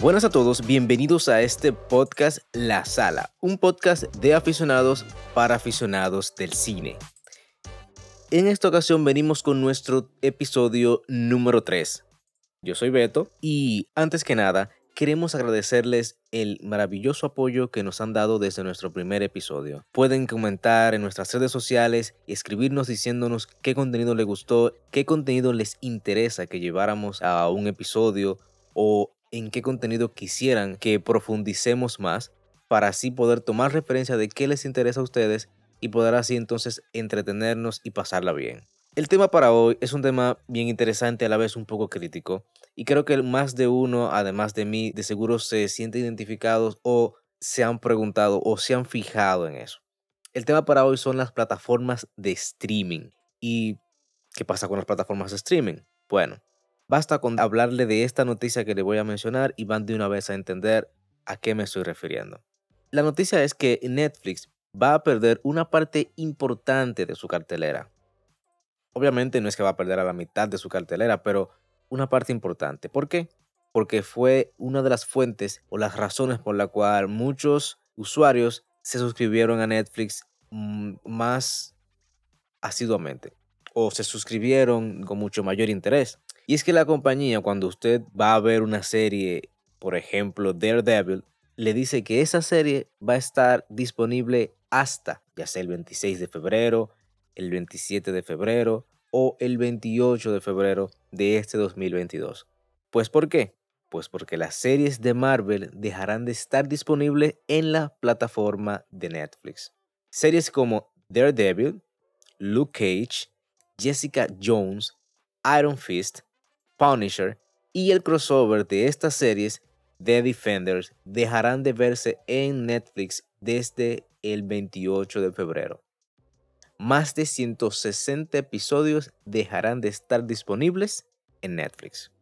Buenas a todos, bienvenidos a este podcast La Sala, un podcast de aficionados para aficionados del cine. En esta ocasión venimos con nuestro episodio número 3. Yo soy Beto y antes que nada queremos agradecerles el maravilloso apoyo que nos han dado desde nuestro primer episodio. Pueden comentar en nuestras redes sociales y escribirnos diciéndonos qué contenido les gustó, qué contenido les interesa que lleváramos a un episodio o en qué contenido quisieran que profundicemos más para así poder tomar referencia de qué les interesa a ustedes y poder así entonces entretenernos y pasarla bien. El tema para hoy es un tema bien interesante a la vez un poco crítico y creo que más de uno, además de mí, de seguro se siente identificados o se han preguntado o se han fijado en eso. El tema para hoy son las plataformas de streaming. ¿Y qué pasa con las plataformas de streaming? Bueno, basta con hablarle de esta noticia que le voy a mencionar y van de una vez a entender a qué me estoy refiriendo. La noticia es que Netflix va a perder una parte importante de su cartelera. Obviamente no es que va a perder a la mitad de su cartelera, pero una parte importante. ¿Por qué? Porque fue una de las fuentes o las razones por la cual muchos usuarios se suscribieron a Netflix mm, más asiduamente o se suscribieron con mucho mayor interés. Y es que la compañía, cuando usted va a ver una serie, por ejemplo, Daredevil, le dice que esa serie va a estar disponible hasta, ya sea el 26 de febrero, el 27 de febrero o el 28 de febrero de este 2022. Pues ¿por qué? Pues porque las series de Marvel dejarán de estar disponibles en la plataforma de Netflix. Series como Daredevil, Luke Cage, Jessica Jones, Iron Fist, Punisher y el crossover de estas series The Defenders dejarán de verse en Netflix desde el 28 de febrero. Más de 160 episodios dejarán de estar disponibles en Netflix.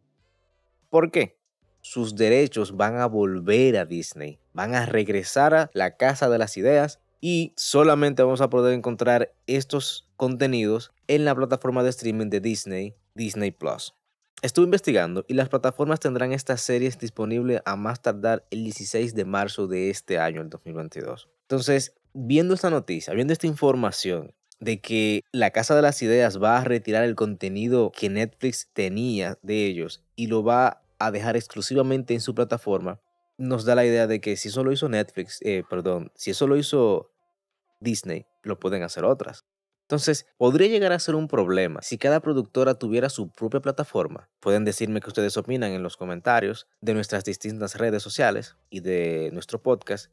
¿Por qué? Sus derechos van a volver a Disney, van a regresar a la casa de las ideas y solamente vamos a poder encontrar estos contenidos en la plataforma de streaming de Disney, Disney Plus. Estuve investigando y las plataformas tendrán estas series disponibles a más tardar el 16 de marzo de este año, el 2022. Entonces, viendo esta noticia, viendo esta información de que la Casa de las Ideas va a retirar el contenido que Netflix tenía de ellos y lo va a dejar exclusivamente en su plataforma, nos da la idea de que si eso lo hizo Netflix, eh, perdón, si eso lo hizo Disney, lo pueden hacer otras. Entonces, podría llegar a ser un problema si cada productora tuviera su propia plataforma. Pueden decirme que ustedes opinan en los comentarios de nuestras distintas redes sociales y de nuestro podcast,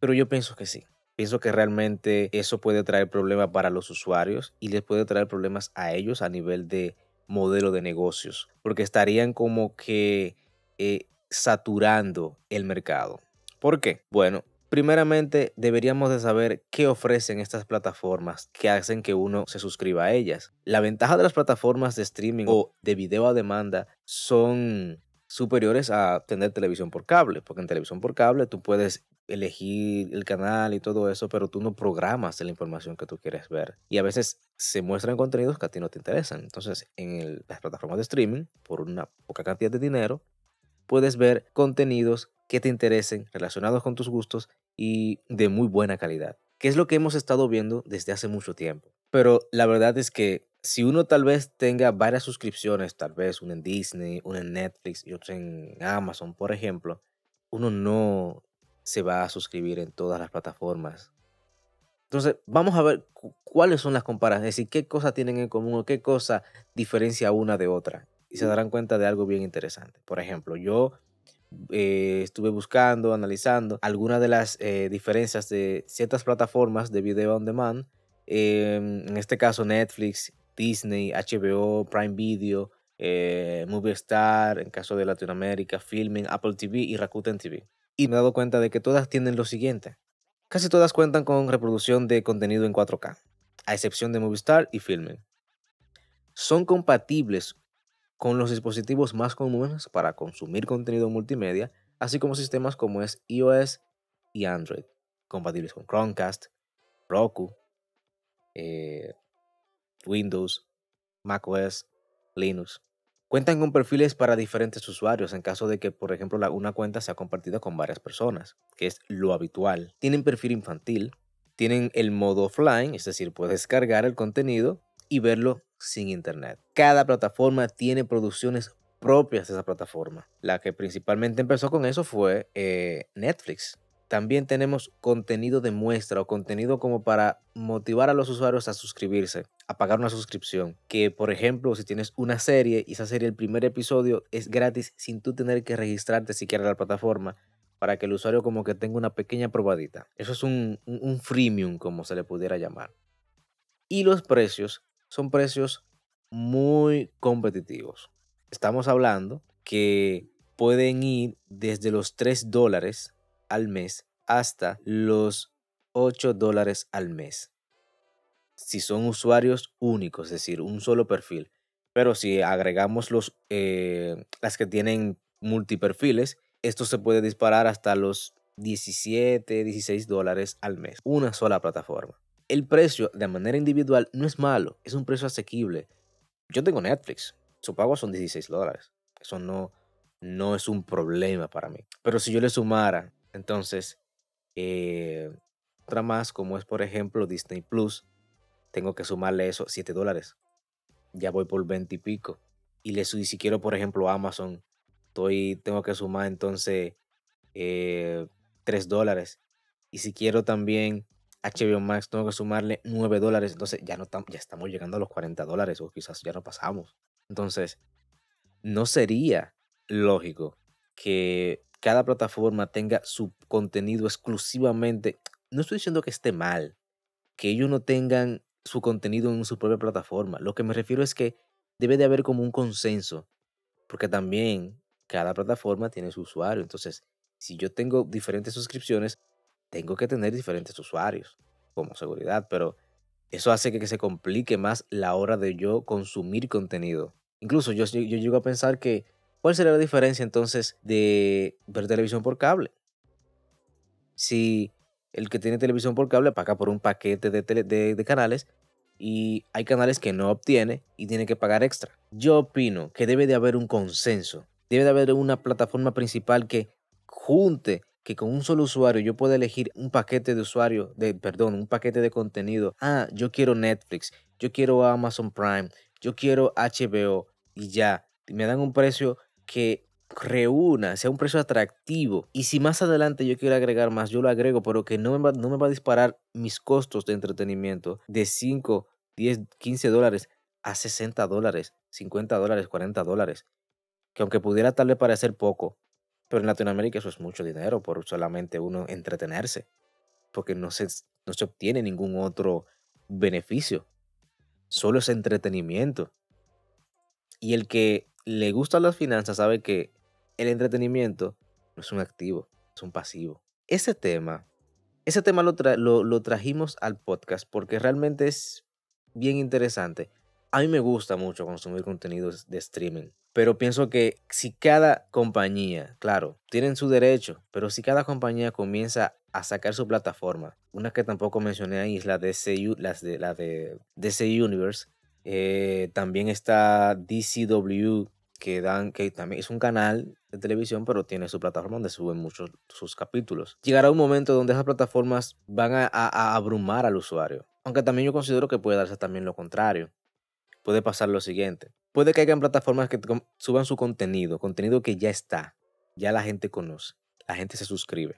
pero yo pienso que sí. Pienso que realmente eso puede traer problemas para los usuarios y les puede traer problemas a ellos a nivel de modelo de negocios, porque estarían como que eh, saturando el mercado. ¿Por qué? Bueno, primeramente deberíamos de saber qué ofrecen estas plataformas que hacen que uno se suscriba a ellas. La ventaja de las plataformas de streaming o de video a demanda son superiores a tener televisión por cable, porque en televisión por cable tú puedes elegir el canal y todo eso, pero tú no programas la información que tú quieres ver. Y a veces se muestran contenidos que a ti no te interesan. Entonces, en las plataformas de streaming, por una poca cantidad de dinero, puedes ver contenidos que te interesen, relacionados con tus gustos y de muy buena calidad, que es lo que hemos estado viendo desde hace mucho tiempo. Pero la verdad es que si uno tal vez tenga varias suscripciones, tal vez una en Disney, una en Netflix y otra en Amazon, por ejemplo, uno no se va a suscribir en todas las plataformas. Entonces, vamos a ver cuáles son las comparaciones, es decir, qué cosas tienen en común o qué cosa diferencia una de otra. Y se darán cuenta de algo bien interesante. Por ejemplo, yo eh, estuve buscando, analizando algunas de las eh, diferencias de ciertas plataformas de video on demand, em, en este caso Netflix, Disney, HBO, Prime Video, eh, Movistar, en caso de Latinoamérica, Filming, Apple TV y Rakuten TV. Y me he dado cuenta de que todas tienen lo siguiente. Casi todas cuentan con reproducción de contenido en 4K, a excepción de Movistar y Filming. Son compatibles con los dispositivos más comunes para consumir contenido multimedia, así como sistemas como es iOS y Android, compatibles con Chromecast, Roku, eh, Windows, macOS, Linux. Cuentan con perfiles para diferentes usuarios en caso de que, por ejemplo, una cuenta sea compartida con varias personas, que es lo habitual. Tienen perfil infantil, tienen el modo offline, es decir, puedes cargar el contenido y verlo sin internet. Cada plataforma tiene producciones propias de esa plataforma. La que principalmente empezó con eso fue eh, Netflix. También tenemos contenido de muestra o contenido como para motivar a los usuarios a suscribirse, a pagar una suscripción. Que por ejemplo, si tienes una serie y esa serie, el primer episodio es gratis sin tú tener que registrarte siquiera en la plataforma para que el usuario como que tenga una pequeña probadita. Eso es un, un freemium, como se le pudiera llamar. Y los precios son precios muy competitivos. Estamos hablando que pueden ir desde los 3 dólares al mes hasta los 8 dólares al mes. Si son usuarios únicos, es decir, un solo perfil. Pero si agregamos los, eh, las que tienen multiperfiles, esto se puede disparar hasta los 17, 16 dólares al mes. Una sola plataforma. El precio de manera individual no es malo, es un precio asequible. Yo tengo Netflix, su pago son 16 dólares. Eso no, no es un problema para mí. Pero si yo le sumara entonces, eh, otra más, como es por ejemplo Disney Plus, tengo que sumarle eso 7 dólares. Ya voy por 20 y pico. Y le si quiero, por ejemplo, Amazon, estoy, tengo que sumar entonces eh, 3 dólares. Y si quiero también HBO Max, tengo que sumarle 9 dólares. Entonces ya, no ya estamos llegando a los 40 dólares o quizás ya no pasamos. Entonces, no sería lógico que cada plataforma tenga su contenido exclusivamente. No estoy diciendo que esté mal, que ellos no tengan su contenido en su propia plataforma. Lo que me refiero es que debe de haber como un consenso, porque también cada plataforma tiene su usuario. Entonces, si yo tengo diferentes suscripciones, tengo que tener diferentes usuarios como seguridad, pero eso hace que, se complique más la hora de yo consumir contenido. Incluso yo, yo llego a pensar que ¿Cuál sería la diferencia entonces de ver televisión por cable? Si el que tiene televisión por cable paga por un paquete de, canales y hay canales que no obtiene y tiene que pagar extra. Yo opino que debe de haber un consenso, debe de haber una plataforma principal que junte que con un solo usuario yo pueda elegir un paquete de usuario, de, perdón, un paquete de contenido. Ah, yo quiero Netflix, yo quiero Amazon Prime, yo quiero HBO y ya. Me dan un precio que reúna, sea un precio atractivo. Y si más adelante yo quiero agregar más, yo lo agrego, pero que no me va, no me va a disparar mis costos de entretenimiento de 5, 10, 15 dólares a 60 dólares, 50 dólares, 40 dólares. Que aunque pudiera tal vez parecer poco, pero en Latinoamérica eso es mucho dinero por solamente uno entretenerse. Porque no se, no se obtiene ningún otro beneficio. Solo es entretenimiento. Y el que le gustan las finanzas sabe que el entretenimiento no es un activo, es un pasivo. Ese tema, ese tema lo, lo, trajimos al podcast porque realmente es bien interesante. A mí me gusta mucho consumir contenidos de streaming, pero pienso que si cada compañía, claro, tienen su derecho, pero si cada compañía comienza a sacar su plataforma, una que tampoco mencioné ahí es la de las de, la de DC Universe, eh, también está DCW, que dan, que también es un canal de televisión, pero tiene su plataforma donde suben muchos sus capítulos. Llegará un momento donde esas plataformas van a, abrumar al usuario. Aunque también yo considero que puede darse también lo contrario. Puede pasar lo siguiente. Puede que hayan plataformas que suban su contenido, contenido que ya está, ya la gente conoce, la gente se suscribe.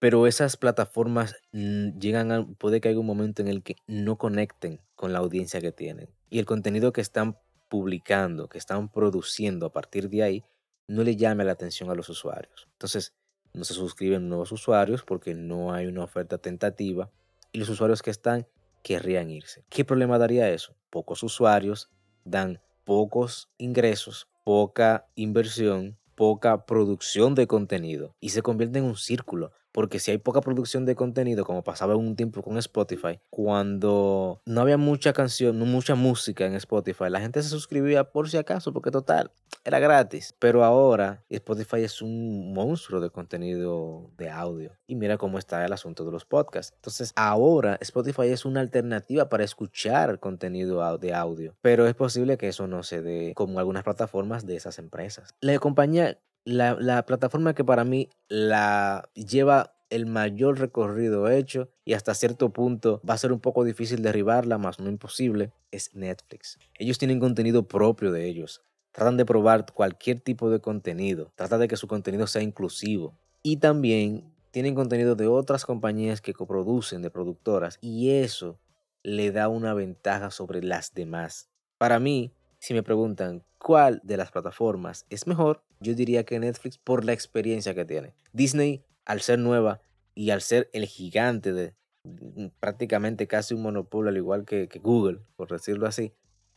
Pero esas plataformas mm, llegan a, puede que haya un momento en el que no conecten con la audiencia que tienen. Y el contenido que están publicando, que están produciendo a partir de ahí, no le llame la atención a los usuarios. Entonces, no se suscriben nuevos usuarios porque no hay una oferta tentativa y los usuarios que están querrían irse. ¿Qué problema daría eso? Pocos usuarios dan pocos ingresos, poca inversión, poca producción de contenido y se convierte en un círculo porque si hay poca producción de contenido, como pasaba un tiempo con Spotify, cuando no había mucha canción, mucha música en Spotify, la gente se suscribía por si acaso, porque total, era gratis. Pero ahora Spotify es un monstruo de contenido de audio. Y mira cómo está el asunto de los podcasts. Entonces, ahora Spotify es una alternativa para escuchar contenido de audio. Pero es posible que eso no se dé como algunas plataformas de esas empresas. La compañía la, plataforma que para mí la lleva el mayor recorrido hecho y hasta cierto punto va a ser un poco difícil derribarla, más no imposible, es Netflix. Ellos tienen contenido propio de ellos. Tratan de probar cualquier tipo de contenido. Tratan de que su contenido sea inclusivo. Y también tienen contenido de otras compañías que coproducen, de productoras. Y eso le da una ventaja sobre las demás. Para mí, si me preguntan cuál de las plataformas es mejor, yo diría que Netflix por la experiencia que tiene. Disney, al ser nueva y al ser el gigante de mm, prácticamente casi un monopolio, al igual que, Google, por decirlo así,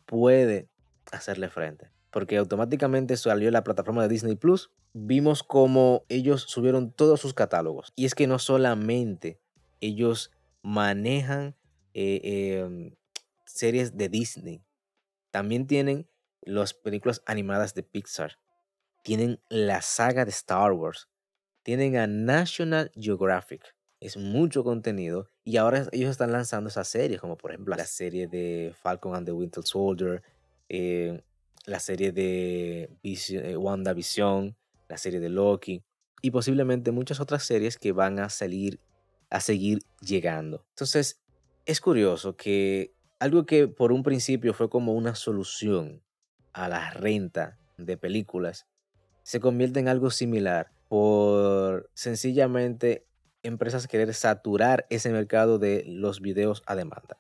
puede hacerle frente. Porque automáticamente salió la plataforma de Disney Plus. Vimos cómo ellos subieron todos sus catálogos. Y es que no solamente ellos manejan eh, em, series de Disney, también tienen las películas animadas de Pixar. Tienen la saga de Star Wars. Tienen a National Geographic. Es mucho contenido. Y ahora ellos están lanzando esas series, como por ejemplo la serie de Falcon and the Winter Soldier, eh, la serie de eh, WandaVision, la serie de Loki y posiblemente muchas otras series que van a salir a seguir llegando. Entonces, es curioso que algo que por un principio fue como una solución a la renta de películas se convierte en algo similar por sencillamente empresas querer saturar ese mercado de los videos a demanda.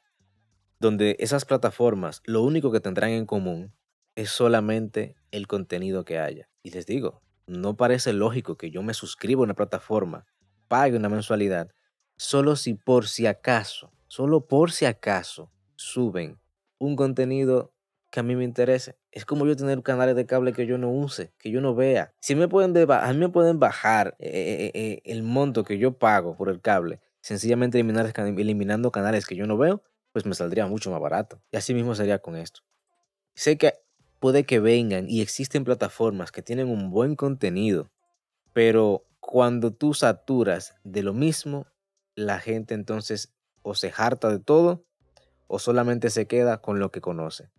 Donde esas plataformas lo único que tendrán en común es solamente el contenido que haya. Y les digo, no parece lógico que yo me suscriba a una plataforma, pague una mensualidad, solo si por si acaso, solo por si acaso suben un contenido que a mí me interese. Es como yo tener canales de cable que yo no use, que yo no vea. Si me pueden a mí me pueden bajar eh, eh, eh, el monto que yo pago por el cable, sencillamente eliminando canales que yo no veo, pues me saldría mucho más barato. Y así mismo sería con esto. Sé que puede que vengan y existen plataformas que tienen un buen contenido, pero cuando tú saturas de lo mismo, la gente entonces o se harta de todo o solamente se queda con lo que conoce.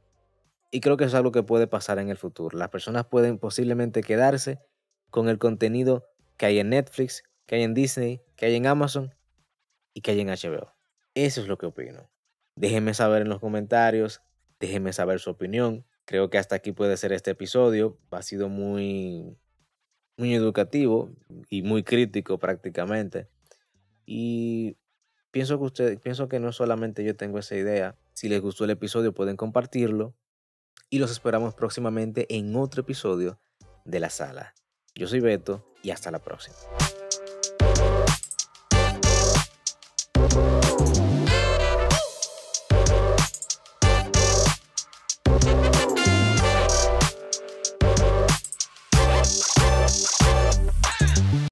Y creo que es algo que puede pasar en el futuro. Las personas pueden posiblemente quedarse con el contenido que hay en Netflix, que hay en Disney, que hay en Amazon y que hay en HBO. Eso es lo que opino. Déjenme saber en los comentarios, déjenme saber su opinión. Creo que hasta aquí puede ser este episodio. Ha sido muy, muy educativo y muy crítico prácticamente. Y Pienso que, usted, pienso que no solamente yo tengo esa idea. Si les gustó el episodio pueden compartirlo. Y los esperamos próximamente en otro episodio de La Sala. Yo soy Beto y hasta la próxima.